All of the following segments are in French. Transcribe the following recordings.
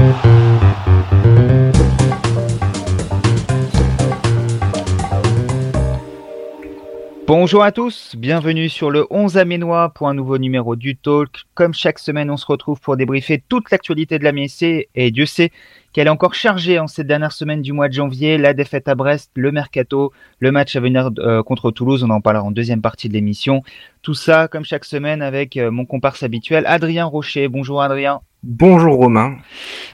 Thank you. Bonjour à tous, bienvenue sur le 11 Aménois pour un nouveau numéro du Talk. Comme chaque semaine, on se retrouve pour débriefer toute l'actualité de la MSC et Dieu sait qu'elle est encore chargée en cette dernière semaine du mois de janvier. La défaite à Brest, le mercato, le match à venir euh, contre Toulouse, on en parlera en deuxième partie de l'émission. Tout ça, comme chaque semaine, avec euh, mon comparse habituel, Adrien Rocher. Bonjour Adrien. Bonjour Romain.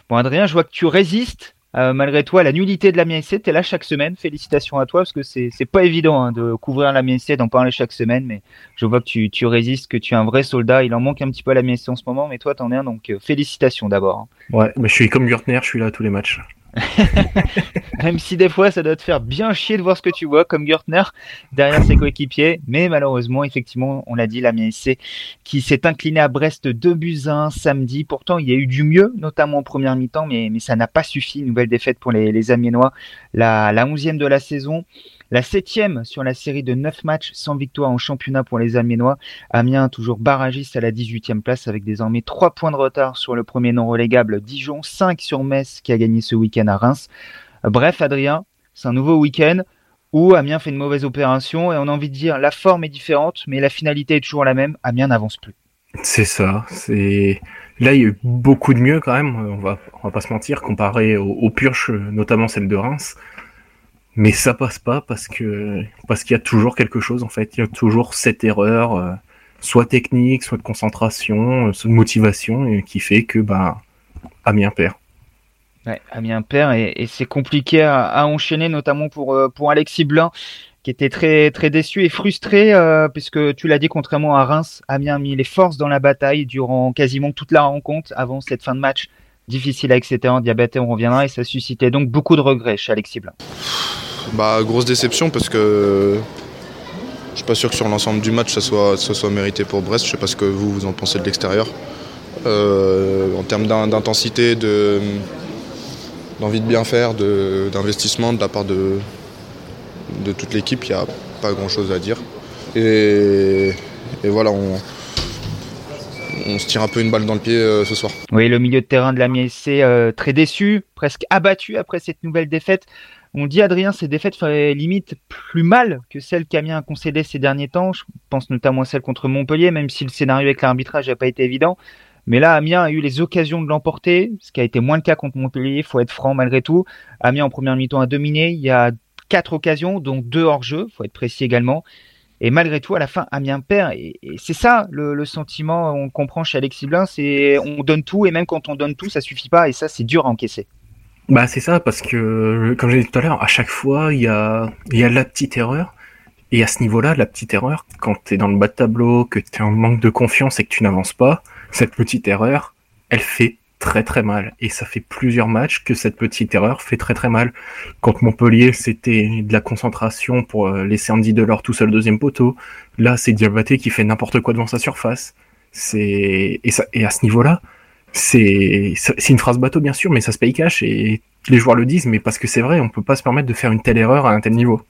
Bon Adrien, je vois que tu résistes euh, malgré toi, la nullité de la MSC, tu es là chaque semaine. Félicitations à toi parce que c'est pas évident hein, de couvrir la MSC, d'en parler chaque semaine. Mais je vois que tu, tu, résistes, que tu es un vrai soldat. Il en manque un petit peu à la MSC en ce moment, mais toi, t'en es un. Donc euh, félicitations d'abord. Hein. Ouais, mais je suis comme Gürtner, je suis là à tous les matchs. Même si des fois ça doit te faire bien chier de voir ce que tu vois comme Gertner derrière ses coéquipiers. Mais malheureusement, effectivement, on l'a dit, la MSC qui s'est incliné à Brest 2 buts 1 samedi. Pourtant, il y a eu du mieux, notamment en première mi-temps, mais, mais ça n'a pas suffi. Nouvelle défaite pour les, les Amiénois, la, la 11e de la saison. La septième sur la série de neuf matchs sans victoire en championnat pour les Amiénois. Amiens toujours barragiste à la 18e place avec désormais trois points de retard sur le premier non relégable Dijon, 5 sur Metz qui a gagné ce week-end à Reims. Bref, Adrien, c'est un nouveau week-end où Amiens fait une mauvaise opération et on a envie de dire la forme est différente, mais la finalité est toujours la même. Amiens n'avance plus. C'est ça. C'est là il y a eu beaucoup de mieux quand même. On va va pas se mentir comparé aux, aux purges, notamment celle de Reims mais ça passe pas parce que parce qu'il y a toujours quelque chose en fait, il y a toujours cette erreur, euh, soit technique, soit de concentration, euh, soit de motivation, qui fait que bah Amiens perd. Ouais, Amiens perd et, c'est compliqué à, enchaîner, notamment pour euh, pour Alexis Blin qui était très très déçu et frustré puisque tu l'as dit contrairement à Reims, Amiens a mis les forces dans la bataille durant quasiment toute la rencontre avant cette fin de match difficile avec ses en diabète on reviendra et ça suscitait donc beaucoup de regrets chez Alexis Blin. Bah, grosse déception parce que je suis pas sûr que sur l'ensemble du match ça soit, ça soit mérité pour Brest. Je sais pas ce que vous, vous en pensez de l'extérieur. Euh, en termes d'intensité, d'envie de, bien faire, d'investissement de, la part de, toute l'équipe, il n'y a pas grand chose à dire. Et, voilà, on, on se tire un peu une balle dans le pied euh, ce soir. Oui, le milieu de terrain de la MSC euh, très déçu, presque abattu après cette nouvelle défaite. On dit, Adrien, ces défaites feraient limite plus mal que celles qu'Amiens a concédées ces derniers temps. Je pense notamment à celle contre Montpellier, même si le scénario avec l'arbitrage n'a pas été évident. Mais là, Amiens a eu les occasions de l'emporter, ce qui a été moins le cas contre Montpellier, il faut être franc malgré tout. Amiens en première mi-temps a dominé, il y a quatre occasions, donc deux hors-jeu, faut être précis également. Et malgré tout, à la fin, Amiens perd. Et, c'est ça le, sentiment, on comprend chez Alexis Blin, c'est on donne tout, et même quand on donne tout, ça suffit pas, et ça, c'est dur à encaisser. Bah c'est ça, parce que comme j'ai dit tout à l'heure, à chaque fois il y a, y a la petite erreur. Et à ce niveau-là, la petite erreur, quand tu es dans le bas de tableau, que tu es en manque de confiance et que tu n'avances pas, cette petite erreur, elle fait très très mal. Et ça fait plusieurs matchs que cette petite erreur fait très très mal. Contre Montpellier, c'était de la concentration pour euh, laisser Andy Delors tout seul deuxième poteau. Là, c'est Diabaté qui fait n'importe quoi devant sa surface. C'est et, ça, et à ce niveau-là, c'est une phrase bateau bien sûr, mais ça se paye cash et les joueurs le disent, mais parce que c'est vrai, on peut pas se permettre de faire une telle erreur à un tel niveau.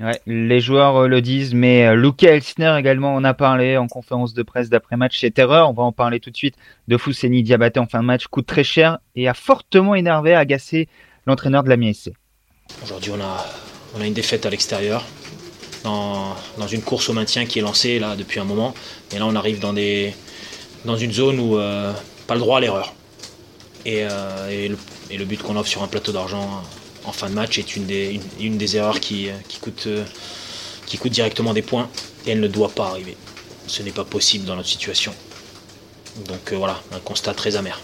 Ouais, les joueurs euh, le disent, mais euh, Luca Elsner également en a parlé en conférence de presse d'après-match. C'est erreur, on va en parler tout de suite, de Fousseni Diabaté en fin de match, coûte très cher et a fortement énervé, agacé l'entraîneur de la MSC. Aujourd'hui, on a, on a une défaite à l'extérieur, dans, dans, une course au maintien qui est lancée là depuis un moment. Et là, on arrive dans, des, dans une zone où euh, pas le droit à l'erreur. Et, euh, et, le, but qu'on offre sur un plateau d'argent en fin de match est une des, erreurs qui, qui, coûte, qui coûte directement des points et elle ne doit pas arriver. Ce n'est pas possible dans notre situation. Donc euh, voilà, un constat très amer.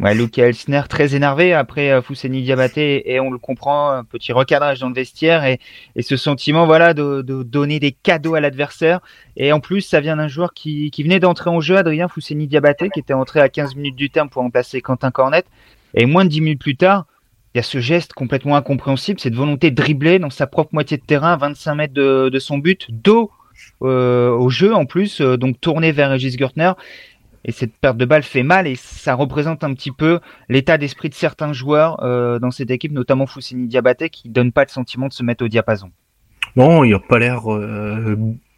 Ouais, Luca Elsner très énervé après euh, Fousseni Diabaté et on le comprend, un petit recadrage dans le vestiaire et, ce sentiment voilà de, donner des cadeaux à l'adversaire et en plus ça vient d'un joueur qui, venait d'entrer en jeu, Adrien Fousseni Diabaté qui était entré à 15 minutes du terme pour remplacer Quentin Cornet et moins de 10 minutes plus tard il y a ce geste complètement incompréhensible, cette volonté de dribbler dans sa propre moitié de terrain, 25 mètres de, son but, dos euh, au jeu en plus, euh, donc tourné vers Régis Gertner. Et cette perte de balle fait mal et ça représente un petit peu l'état d'esprit de certains joueurs euh, dans cette équipe, notamment Foussini Diabaté, qui donne pas le sentiment de se mettre au diapason. Non, il a pas l'air euh,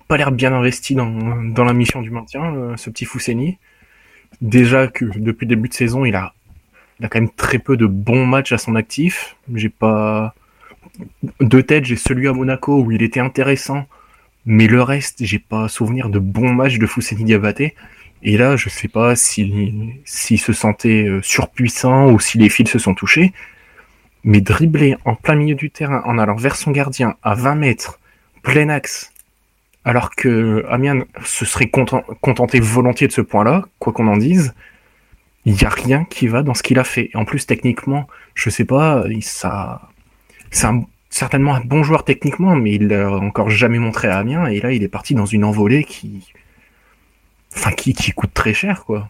pas l'air bien investi dans, la mission du maintien, euh, ce petit Fousseni. Déjà que depuis le début de saison, il a il quand même très peu de bons matchs à son actif. J'ai pas de tête, j'ai celui à Monaco où il était intéressant, mais le reste, j'ai pas souvenir de bons matchs de Fousseni Diabaté. Et là, je sais pas s'il se sentait euh, surpuissant ou si les fils se sont touchés, mais dribbler en plein milieu du terrain en allant vers son gardien à 20 mètres, plein axe, alors que Amiens se serait contenté volontiers de ce point-là, quoi qu'on en dise, il n'y a rien qui va dans ce qu'il a fait. en plus, techniquement, je sais pas, ça, c'est certainement un bon joueur techniquement, mais il l'a encore jamais montré à Amiens. Et là, il est parti dans une envolée qui, enfin, qui, coûte très cher, quoi.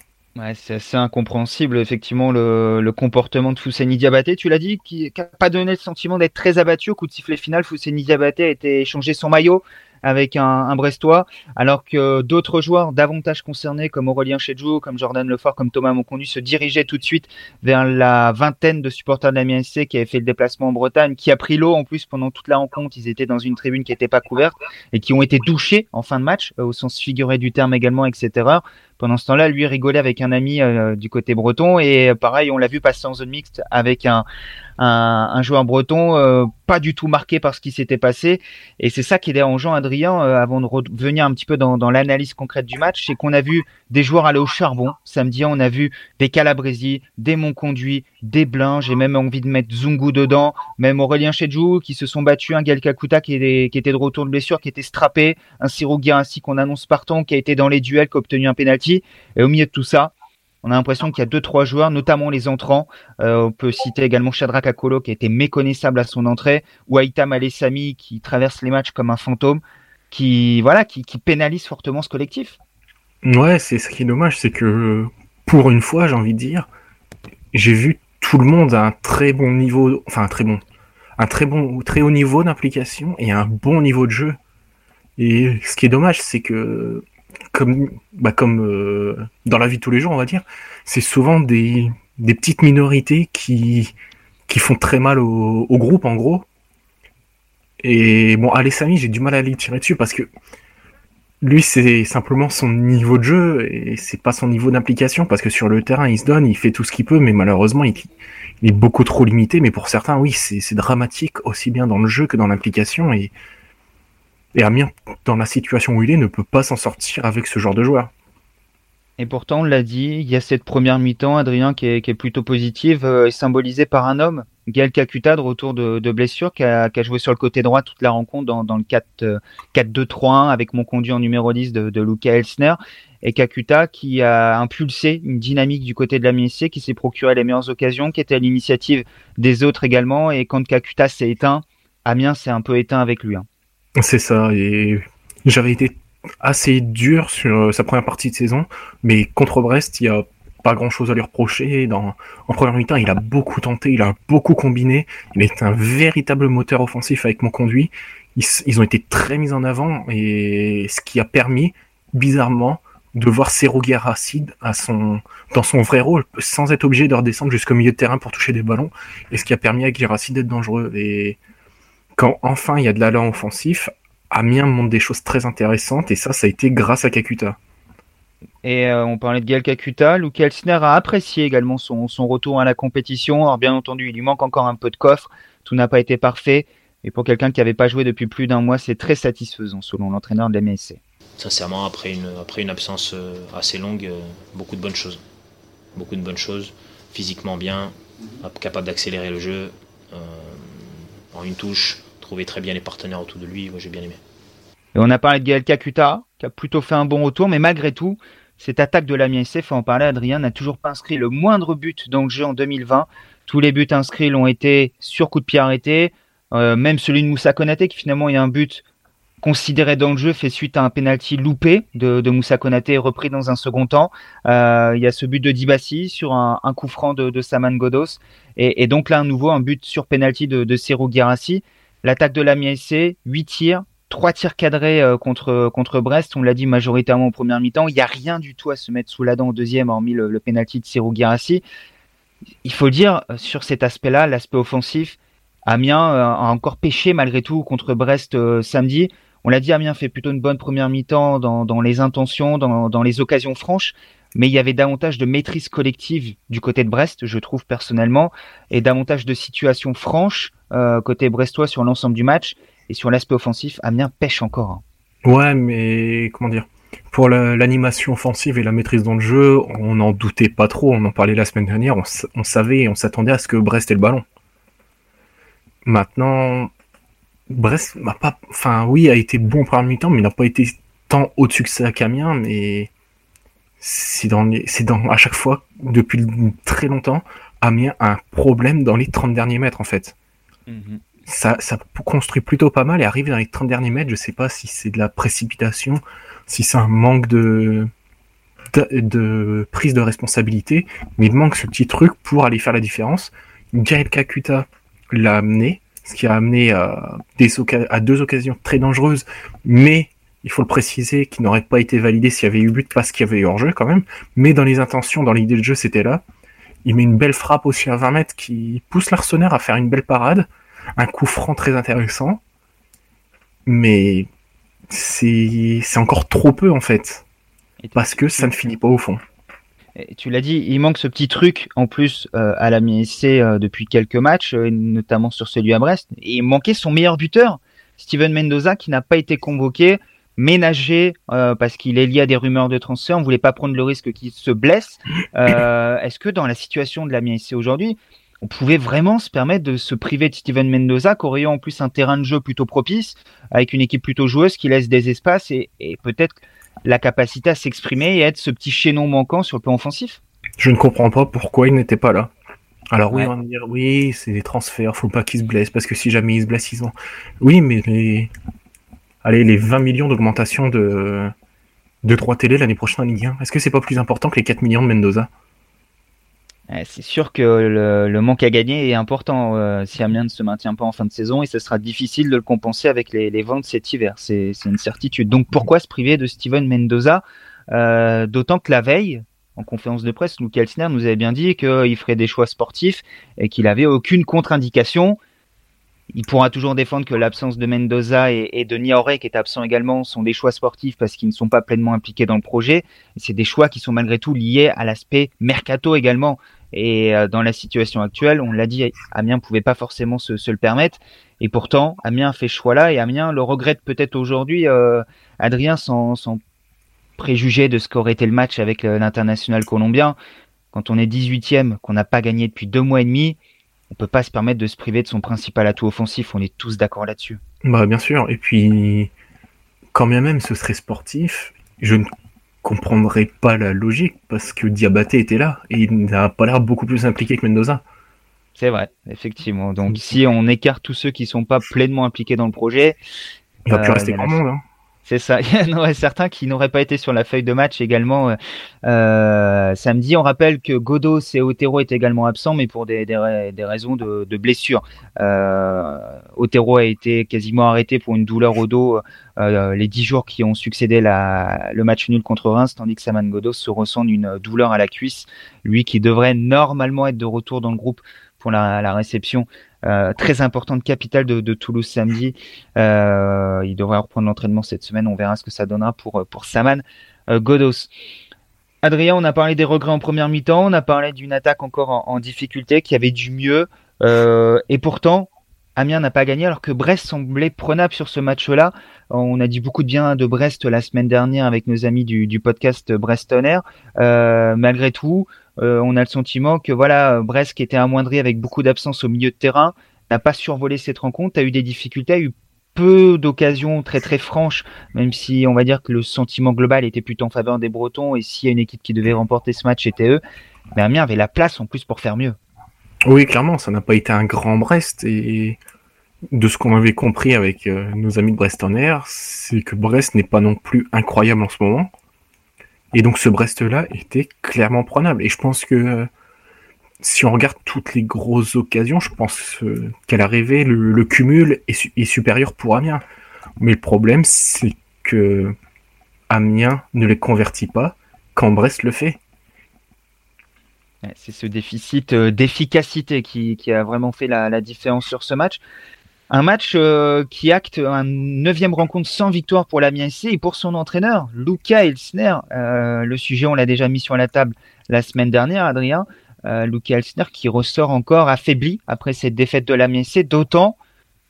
C'est assez incompréhensible, effectivement, le, le comportement de Fousseni Diabaté. Tu l'as dit, qui n'a pas donné le sentiment d'être très abattu au coup de sifflet final. Fousseni Diabaté a été échangé son maillot avec un, un Brestois, alors que d'autres joueurs davantage concernés, comme Aurélien Chedjou, comme Jordan Lefort, comme Thomas Moncondu, se dirigeaient tout de suite vers la vingtaine de supporters de la SC qui avaient fait le déplacement en Bretagne, qui a pris l'eau en plus pendant toute la rencontre. Ils étaient dans une tribune qui n'était pas couverte et qui ont été douchés en fin de match, euh, au sens figuré du terme également, etc. Pendant ce temps-là, lui rigolait avec un ami euh, du côté breton et pareil, on l'a vu passer en zone mixte avec un, un, joueur breton euh, pas du tout marqué par ce qui s'était passé. Et c'est ça qui est dérangeant, Adrien, euh, avant de revenir un petit peu dans, l'analyse concrète du match, c'est qu'on a vu des joueurs aller au charbon. Samedi, on a vu des Calabresi, des Montconduit, des Blin. J'ai même envie de mettre Zungu dedans, même Aurélien Chedjou qui se sont battus, un Gal Kakuta qui, qui, était de retour de blessure, qui était strappé, un Siro ainsi qu'on annonce partant, qui a été dans les duels, qui a obtenu un penalty. Et au milieu de tout ça, on a l'impression qu'il y a deux trois joueurs, notamment les entrants. Euh, on peut citer également Shadrach Akolo qui a été méconnaissable à son entrée, ou Aïtam Alessami qui traverse les matchs comme un fantôme, qui voilà, qui, qui pénalise fortement ce collectif. Ouais, c'est ce qui est dommage, c'est que pour une fois, j'ai envie de dire, j'ai vu tout le monde à un très bon niveau, enfin un très bon, un très bon, très haut niveau d'implication et un bon niveau de jeu. Et ce qui est dommage, c'est que comme, bah euh, dans la vie de tous les jours, on va dire, c'est souvent des, petites minorités qui, qui font très mal au, groupe, en gros. Et bon, Alessami, j'ai du mal à les tirer dessus parce que lui, c'est simplement son niveau de jeu et c'est pas son niveau d'implication parce que sur le terrain, il se donne, il fait tout ce qu'il peut, mais malheureusement, il, il, est beaucoup trop limité. Mais pour certains, oui, c'est dramatique aussi bien dans le jeu que dans l'implication et et Amiens, dans la situation où il est, ne peut pas s'en sortir avec ce genre de joueur. Et pourtant, on l'a dit, il y a cette première mi-temps, Adrien, qui est, plutôt positive, euh, symbolisée par un homme, Gaël Kakuta, de retour de, blessure, qui a, joué sur le côté droit toute la rencontre dans, le 4-2-3-1 euh, avec mon conduit en numéro 10 de, Luca Elsner. Et Kakuta qui a impulsé une dynamique du côté de la qui s'est procuré les meilleures occasions, qui était à l'initiative des autres également. Et quand Kakuta s'est éteint, Amiens s'est un peu éteint avec lui. Hein. C'est ça, et j'avais été assez dur sur euh, sa première partie de saison, mais contre Brest, il y a pas grand chose à lui reprocher. En première mi-temps, il a beaucoup tenté, il a beaucoup combiné. Il est un véritable moteur offensif avec mon conduit. Ils, ont été très mis en avant et ce qui a permis, bizarrement, de voir à son, dans son vrai rôle, sans être obligé de redescendre jusqu'au milieu de terrain pour toucher des ballons, et ce qui a permis à Girassi d'être dangereux. Quand enfin il y a de l'allant offensif, Amiens montre des choses très intéressantes et ça, ça a été grâce à Kakuta. Et euh, on parlait de Gael Kakuta, Luke Elsner a apprécié également son, retour à la compétition. Alors bien entendu, il lui manque encore un peu de coffre, tout n'a pas été parfait. Et pour quelqu'un qui n'avait pas joué depuis plus d'un mois, c'est très satisfaisant selon l'entraîneur de l'MSC. Sincèrement, après une, après une absence euh, assez longue, euh, beaucoup de bonnes choses. Beaucoup de bonnes choses. Physiquement bien, capable d'accélérer le jeu en une touche, trouver très bien les partenaires autour de lui. Moi, j'ai bien aimé. Et on a parlé de Gaël Kakuta, qui a plutôt fait un bon retour, mais malgré tout, cette attaque de l'Amiens faut en parler, Adrien, n'a toujours pas inscrit le moindre but dans le jeu en 2020. Tous les buts inscrits l'ont été sur coup de pied arrêté. Euh, même celui de Moussa Konaté, qui finalement est un but considéré dans le jeu, fait suite à un penalty loupé de, Moussa Konaté, repris dans un second temps. Euh, il y a ce but de Dibassi sur un, coup franc de, Saman Godos. Et, donc là, à nouveau, un but sur penalty de, de Serou Girassi. L'attaque de la SC, 8 tirs, 3 tirs cadrés euh, contre, contre Brest. On l'a dit majoritairement en première mi-temps. Il n'y a rien du tout à se mettre sous la dent au deuxième, hormis le, le penalty de Serou Girassi. Il faut dire, euh, sur cet aspect-là, l'aspect offensif, Amiens a encore pêché malgré tout contre Brest samedi. On l'a dit, Amiens fait plutôt une bonne première mi-temps dans, les intentions, dans, les occasions franches. mais il y avait davantage de maîtrise collective du côté de Brest, je trouve personnellement, et davantage de situations franches euh, côté brestois sur l'ensemble du match. Et sur l'aspect offensif, Amiens pêche encore. Hein. Ouais, mais comment dire? Pour l'animation offensive et la maîtrise dans le jeu, on n'en doutait pas trop. On en parlait la semaine dernière. On, on savait et on s'attendait à ce que Brest ait le ballon. Maintenant, Brest n'a pas, enfin oui, a été bon premier mi-temps, mais n'a pas été tant au-dessus que ça qu'Amiens. Mais c'est dans, c'est dans à chaque fois depuis très longtemps, Amiens a un problème dans les 30 derniers mètres en fait. Mhm. Ça, ça construit plutôt pas mal et arrive dans les 30 derniers mètres. Je sais pas si c'est de la précipitation, si c'est un manque de, de, prise de responsabilité, mais il manque ce petit truc pour aller faire la différence. Gaël Kakuta l'a amené, ce qui a amené à, des à deux occasions très dangereuses, mais il faut le préciser, qui n'aurait pas été validé s'il y avait eu but parce qu'il y avait eu hors-jeu quand même, mais dans les intentions, dans l'idée de jeu, c'était là. Il met une belle frappe aussi à 20 mètres qui pousse l'Arsenal à faire une belle parade, un coup franc très intéressant, mais c'est encore trop peu en fait, parce que ça ne finit pas au fond tu l'as dit, il manque ce petit truc en plus euh, à la MSC euh, depuis quelques matchs, euh, notamment sur celui à Brest. Et il manquait son meilleur buteur, Steven Mendoza, qui n'a pas été convoqué, ménagé parce qu'il est lié à des rumeurs de transfert. On voulait pas prendre le risque qu'il se blesse. Est-ce que dans la situation de la MSC aujourd'hui, on pouvait vraiment se permettre de se priver de Steven Mendoza, qui aurait en plus un terrain de jeu plutôt propice, avec une équipe plutôt joueuse qui laisse des espaces et peut-être la capacité à s'exprimer et être ce petit chaînon manquant sur le plan offensif? Je ne comprends pas pourquoi il n'était pas là. Alors oui, on va dire oui, c'est des transferts, faut pas qu'il se blesse parce que si jamais il se blesse, ils ont. Oui, mais les, allez, les 20 millions d'augmentation de de 3 télé l'année prochaine en Ligue 1, est-ce que c'est pas plus important que les 4 millions de Mendoza? C'est sûr que le, manque à gagner est important euh, si Amiens ne se maintient pas en fin de saison et ce sera difficile de le compenser avec les, ventes cet hiver. C'est une certitude. Donc pourquoi se priver de Steven Mendoza euh, D'autant que la veille, en conférence de presse, Luke Elsner nous avait bien dit qu'il ferait des choix sportifs et qu'il avait aucune contre-indication. Il pourra toujours défendre que l'absence de Mendoza et, de Niaoré, qui est absent également, sont des choix sportifs parce qu'ils ne sont pas pleinement impliqués dans le projet. C'est des choix qui sont malgré tout liés à l'aspect mercato également. Et euh, dans la situation actuelle, on l'a dit, Amiens pouvait pas forcément se, le permettre. Et pourtant, Amiens fait ce choix-là et Amiens le regrette peut-être aujourd'hui, euh, Adrien, sans, sans préjuger de ce qu'aurait été le match avec l'international colombien. Quand on est 18e, qu'on n'a pas gagné depuis deux mois et demi, on peut pas se permettre de se priver de son principal atout offensif. On est tous d'accord là-dessus. Bah, bien sûr. Et puis, quand bien même ce serait sportif, je ne comprendrait pas la logique parce que Diabaté était là et il n'a pas l'air beaucoup plus impliqué que Mendoza. C'est vrai, effectivement. Donc si on écarte tous ceux qui sont pas pleinement impliqués dans le projet, il va plus euh, rester grand monde. Hein. C'est ça. Il y en aurait certains qui n'auraient pas été sur la feuille de match également euh, euh samedi. On rappelle que Godos et Otero étaient également absents, mais pour des, raisons de, blessure. Euh, Otero a été quasiment arrêté pour une douleur au dos les dix jours qui ont succédé la, le match nul contre Reims, tandis que Saman Godos se ressent d'une douleur à la cuisse. Lui qui devrait normalement être de retour dans le groupe pour la réception euh, très importante capitale de, Toulouse samedi. Euh, il devrait reprendre l'entraînement cette semaine. On verra ce que ça donnera pour, pour Saman euh, Godos. Adrien, on a parlé des regrets en première mi-temps, on a parlé d'une attaque encore en, difficulté, qui avait du mieux, euh, et pourtant, Amiens n'a pas gagné alors que Brest semblait prenable sur ce match-là. On a dit beaucoup de bien de Brest la semaine dernière avec nos amis du, podcast Brest Euh, malgré tout, euh, on a le sentiment que voilà, Brest qui était amoindri avec beaucoup d'absence au milieu de terrain, n'a pas survolé cette rencontre, a eu des difficultés, a eu peu d'occasions très très franches, même si on va dire que le sentiment global était plutôt en faveur des Bretons et s'il y a une équipe qui devait remporter ce match, c'était eux. Mais Amiens avait la place en plus pour faire mieux. Oui, clairement, ça n'a pas été un grand Brest et de ce qu'on avait compris avec euh, nos amis de Brest en Air, c'est que Brest n'est pas non plus incroyable en ce moment. Et donc ce Brest-là était clairement prenable. Et je pense que si on regarde toutes les grosses occasions, je pense euh, qu'à l'arrivée, le, cumul est, supérieur pour Amiens. Mais le problème, c'est que Amiens ne les convertit pas quand Brest le fait. C'est ce déficit euh, d'efficacité qui, a vraiment fait la, différence sur ce match. Un match euh, qui acte un neuvième rencontre sans victoire pour l'Amiens SC et pour son entraîneur, Luca Elsner. Euh, le sujet, on l'a déjà mis sur la table la semaine dernière, Adrien. Euh, Luca Elsner qui ressort encore affaibli après cette défaite de l'Amiens SC, d'autant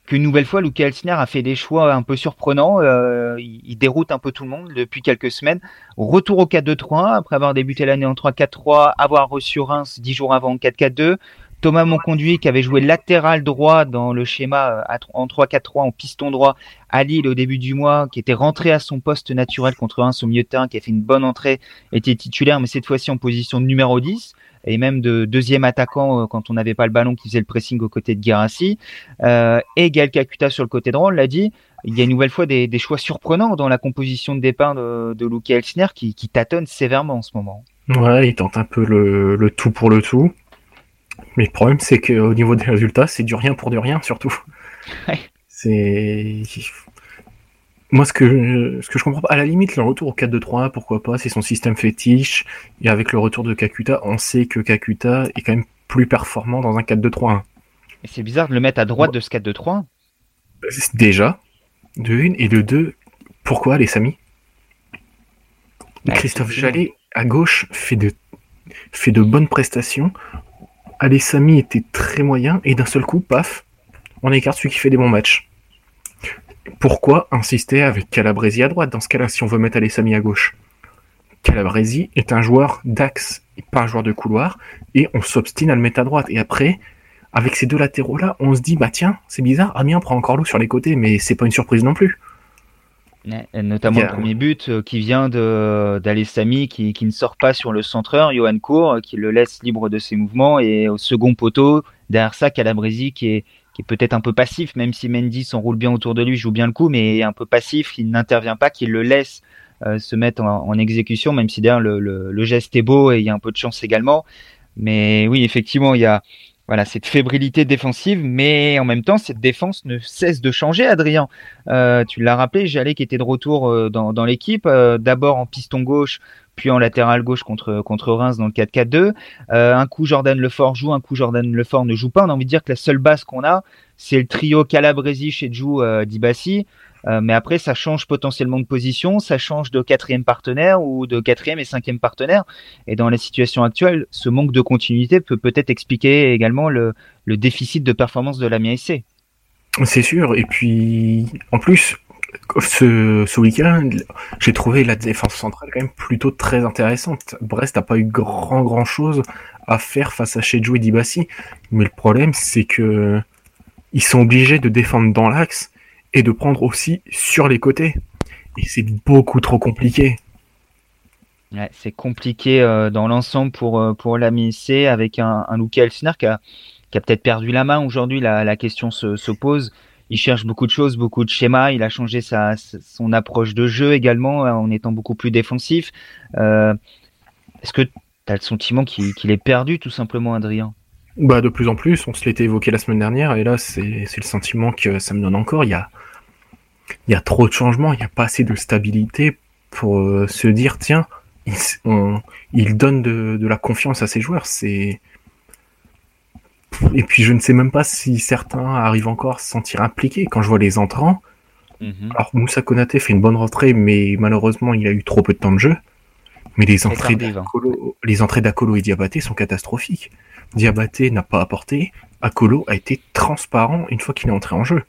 qu'une nouvelle fois, Luca Elsner a fait des choix un peu surprenants. Euh, il, déroute un peu tout le monde depuis quelques semaines. Retour au 4-2-3, après avoir débuté l'année en 3-4-3, avoir reçu Reims dix jours avant en 4-4-2. Thomas Monconduit qui avait joué latéral droit dans le schéma euh, en 3-4-3 en piston droit à Lille au début du mois, qui était rentré à son poste naturel contre Reims au milieu de terrain, qui a fait une bonne entrée, était titulaire, mais cette fois-ci en position numéro 10 et même de deuxième attaquant euh, quand on n'avait pas le ballon qui faisait le pressing aux côtés de Guérassi. Euh, et Gaël Kakuta sur le côté droit, on l'a dit, il y a une nouvelle fois des, choix surprenants dans la composition de départ de, de Luke Elsner qui, tâtonne sévèrement en ce moment. Ouais, il tente un peu le tout pour le tout. Mais le problème, c'est qu'au niveau des résultats, c'est du rien pour du rien, surtout. Ouais. C'est. Moi, ce que, je, ce que je comprends pas, à la limite, le retour au 4-2-3, pourquoi pas, c'est son système fétiche. Et avec le retour de Kakuta, on sait que Kakuta est quand même plus performant dans un 4-2-3. Et c'est bizarre de le mettre à droite de ce 4-2-3. Déjà, de une, et de deux, pourquoi les Samy Christophe Jallet, à gauche, fait de, fait de bonnes prestations. Alessami était très moyen, et d'un seul coup, paf, on écarte celui qui fait des bons matchs. Pourquoi insister avec Calabresi à droite dans ce cas-là si on veut mettre Alessami à gauche? Calabresi est un joueur d'axe, pas un joueur de couloir, et on s'obstine à le mettre à droite. Et après, avec ces deux latéraux-là, on se dit, bah tiens, c'est bizarre, Amiens prend encore l'eau sur les côtés, mais c'est pas une surprise non plus. Notamment le premier but euh, qui vient d'Alessami qui, qui ne sort pas sur le centreur, Johan Cour, qui le laisse libre de ses mouvements, et au second poteau, derrière ça, Calabresi qui est qui est peut-être un peu passif, même si Mendy s'enroule bien autour de lui, joue bien le coup, mais un peu passif, il n'intervient pas, qu'il le laisse euh, se mettre en, en, exécution, même si derrière le, le, le, geste est beau et il y a un peu de chance également. Mais oui, effectivement, il y a voilà cette fébrilité défensive, mais en même temps, cette défense ne cesse de changer, Adrien. Euh, tu l'as rappelé, Jallet qui était de retour euh, dans, l'équipe, euh, d'abord en piston gauche, puis en latéral gauche contre contre Reims dans le 4-4-2. Euh, un coup Jordan Lefort joue, un coup Jordan Lefort ne joue pas. On a envie de dire que la seule base qu'on a, c'est le trio Calabresi chez Djou euh, Dibassi. Euh, mais après, ça change potentiellement de position, ça change de quatrième partenaire ou de quatrième et cinquième partenaire. Et dans la situation actuelle, ce manque de continuité peut peut-être expliquer également le, déficit de performance de la SC. C'est sûr. Et puis, en plus, ce, week-end, j'ai trouvé la défense centrale quand même plutôt très intéressante. Brest n'a pas eu grand grand chose à faire face à Chedjou et Dibassi, mais le problème c'est que ils sont obligés de défendre dans l'axe et de prendre aussi sur les côtés. Et c'est beaucoup trop compliqué. Ouais, c'est compliqué euh, dans l'ensemble pour, euh, pour la C avec un, un Luke Elsner qui a, qui a peut-être perdu la main aujourd'hui. La, la question se, se pose il cherche beaucoup de choses, beaucoup de schémas. Il a changé sa, son approche de jeu également en étant beaucoup plus défensif. Euh, Est-ce que tu as le sentiment qu'il qu est perdu tout simplement, Adrien? Bah, De plus en plus, on se l'était évoqué la semaine dernière et là c'est le sentiment que ça me donne encore. Il y a, il y a trop de changements, il n'y a pas assez de stabilité pour euh, se dire tiens, il, on, il donne de, de la confiance à ses joueurs. C'est et puis je ne sais même pas si certains arrivent encore à se sentir impliqués. Quand je vois les entrants, mmh. alors Moussa Konaté fait une bonne rentrée, mais malheureusement il a eu trop peu de temps de jeu. Mais les entrées d'Akolo, les entrées d'Akolo et Diabaté sont catastrophiques. Diabaté n'a pas apporté, Akolo a été transparent une fois qu'il est entré en jeu.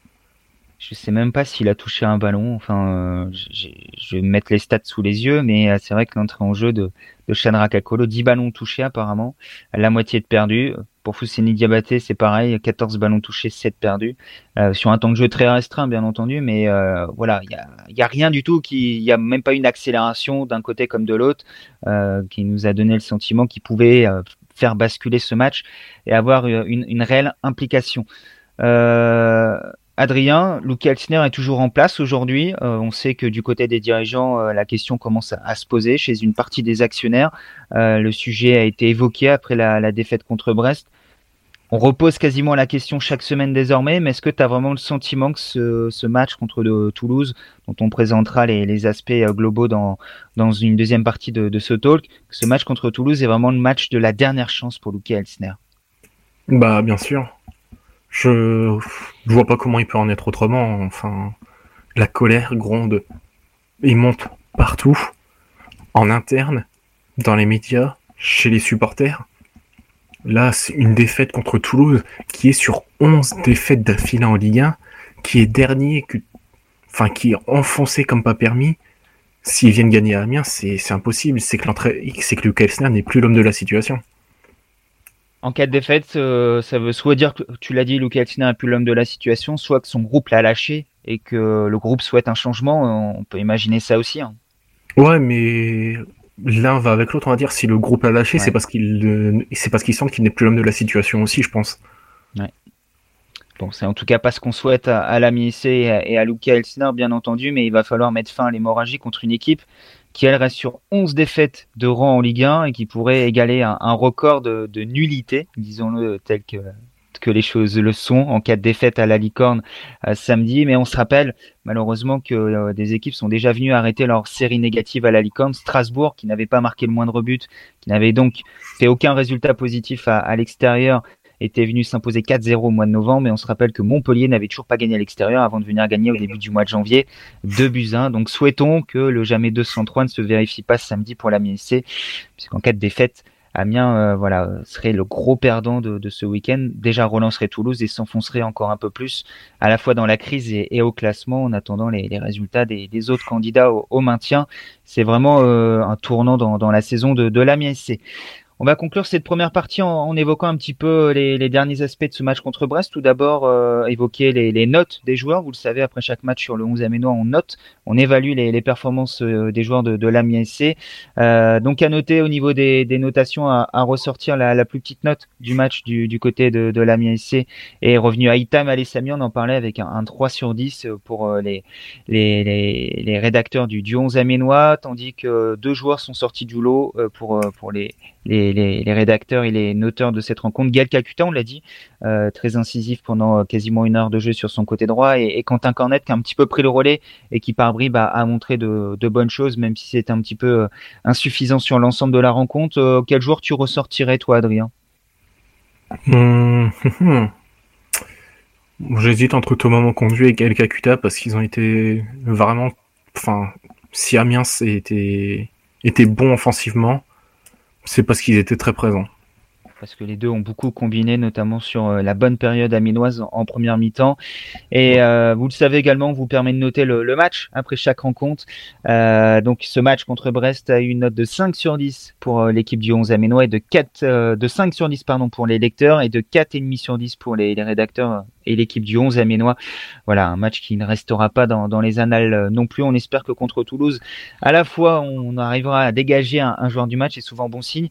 Je sais même pas s'il a touché un ballon. Enfin, euh, je vais mettre les stats sous les yeux, mais euh, c'est vrai que l'entrée en jeu de, de Shanrak Akolo, 10 ballons touchés apparemment, la moitié de perdus. Pour Fousseni Diabaté, c'est pareil, 14 ballons touchés, 7 perdus. Euh, sur un temps de jeu très restreint, bien entendu, mais euh, voilà, il y a, y a, rien du tout, il n'y a même pas une accélération d'un côté comme de l'autre, euh, qui nous a donné le sentiment qu'il pouvait euh, faire basculer ce match et avoir une, une réelle implication. Euh, Adrien, Luke Elsner est toujours en place aujourd'hui. Euh, on sait que du côté des dirigeants, euh, la question commence à, se poser chez une partie des actionnaires. Euh, le sujet a été évoqué après la, défaite contre Brest. On repose quasiment la question chaque semaine désormais, mais est-ce que tu as vraiment le sentiment que ce, match contre Toulouse, dont on présentera les, aspects globaux dans, une deuxième partie de, ce talk, que ce match contre Toulouse est vraiment le match de la dernière chance pour Luke Elsner Bah bien sûr. Je Je vois pas comment il peut en être autrement. Enfin, la colère gronde. Il monte partout, en interne, dans les médias, chez les supporters. Là, c'est une défaite contre Toulouse qui est sur 11 défaites d'affilée en Ligue 1, qui est dernier, enfin, qui est enfoncé comme pas permis. S'ils viennent gagner à Amiens, c'est impossible. C'est que, c'est que Elsner n'est plus l'homme de la situation. En cas de défaite, euh, ça veut soit dire que tu l'as dit, Luca Alcina n'est plus l'homme de la situation, soit que son groupe l'a lâché et que le groupe souhaite un changement. On peut imaginer ça aussi. Hein. Ouais, mais l'un va avec l'autre. On va dire si le groupe l'a lâché, c'est parce qu'il c'est parce qu'il sent qu'il n'est plus l'homme de la situation aussi, je pense. Ouais. Bon, c'est en tout cas pas ce qu'on souhaite à, à et à, à Luca Elsner, bien entendu, mais il va falloir mettre fin à l'hémorragie contre une équipe qui elle reste sur 11 défaites de rang en Ligue 1 et qui pourrait égaler un, record de, nullité, disons-le tel que, les choses le sont, en cas de défaite à la licorne euh, samedi. Mais on se rappelle malheureusement que euh, des équipes sont déjà venues arrêter leur série négative à la licorne. Strasbourg, qui n'avait pas marqué le moindre but, qui n'avait donc fait aucun résultat positif à l'extérieur, était venu s'imposer 4-0 au mois de novembre, mais on se rappelle que Montpellier n'avait toujours pas gagné à l'extérieur avant de venir gagner au début du mois de janvier 2 buts 1. Donc souhaitons que le jamais 203 ne se vérifie pas samedi pour l'Amiens SC, puisqu'en cas de défaite, Amiens euh, voilà, serait le gros perdant de, ce week-end. Déjà relancerait Toulouse et s'enfoncerait encore un peu plus à la fois dans la crise et, au classement en attendant les, résultats des, autres candidats au, maintien. C'est vraiment euh, un tournant dans, la saison de, de l'Amiens SC. On va conclure cette première partie en, évoquant un petit peu les, derniers aspects de ce match contre Brest. Tout d'abord, euh, évoquer les, notes des joueurs. Vous le savez, après chaque match sur le 11 Aménois, on note, on évalue les, performances euh, des joueurs de, de l'Amiens SC. Euh, donc à noter au niveau des, notations, à, ressortir la, plus petite note du match du, côté de, de l'Amiens SC est revenu à Itam Alessami. On en parlait avec un, 3 sur 10 pour les, les, rédacteurs du, du 11 Aménois, tandis que deux joueurs sont sortis du lot pour, pour les, les, les, rédacteurs et les noteurs de cette rencontre. Gaël Calcutta, on l'a dit, euh, très incisif pendant euh, quasiment une heure de jeu sur son côté droit, et, Quentin Cornet qui a un petit peu pris le relais et qui par bribes a, montré de, de, bonnes choses, même si c'était un petit peu euh, insuffisant sur l'ensemble de la rencontre. quel joueur tu ressortirais, toi, Adrien? Hum. J'hésite entre Thomas Monconduit et Gaël Calcutta parce qu'ils ont été vraiment. Enfin, si Amiens était, était bon offensivement, c'est parce qu'ils étaient très présents parce que les deux ont beaucoup combiné, notamment sur euh, la bonne période aminoise en première mi-temps. Et euh, vous le savez également, on vous permet de noter le, match après chaque rencontre. Euh, donc ce match contre Brest a eu une note de 5 sur 10 pour l'équipe du 11 aménois et de 4 de 5 sur 10 pardon pour les lecteurs et de 4,5 sur 10 pour les, les rédacteurs et l'équipe du 11 aménois. Voilà, un match qui ne restera pas dans, les annales non plus. On espère que contre Toulouse, à la fois, on arrivera à dégager un, joueur du match, c'est souvent bon signe,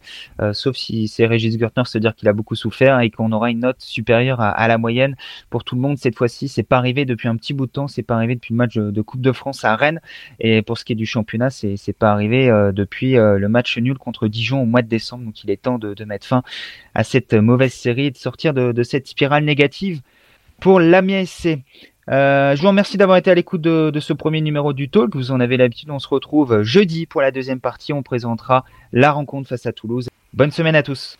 sauf si c'est Régis Gurtner se dire qu'il a beaucoup souffert et qu'on aura une note supérieure à, la moyenne pour tout le monde cette fois-ci. C'est pas arrivé depuis un petit bout de temps, c'est pas arrivé depuis le match de Coupe de France à Rennes et pour ce qui est du championnat, c'est pas arrivé euh, depuis euh, le match nul contre Dijon au mois de décembre. Donc il est temps de, mettre fin à cette mauvaise série et de sortir de, cette spirale négative pour l'Amiens. Euh, je vous remercie d'avoir été à l'écoute de, ce premier numéro du Talk. Vous en avez l'habitude, on se retrouve jeudi pour la deuxième partie. On présentera la rencontre face à Toulouse. Bonne semaine à tous.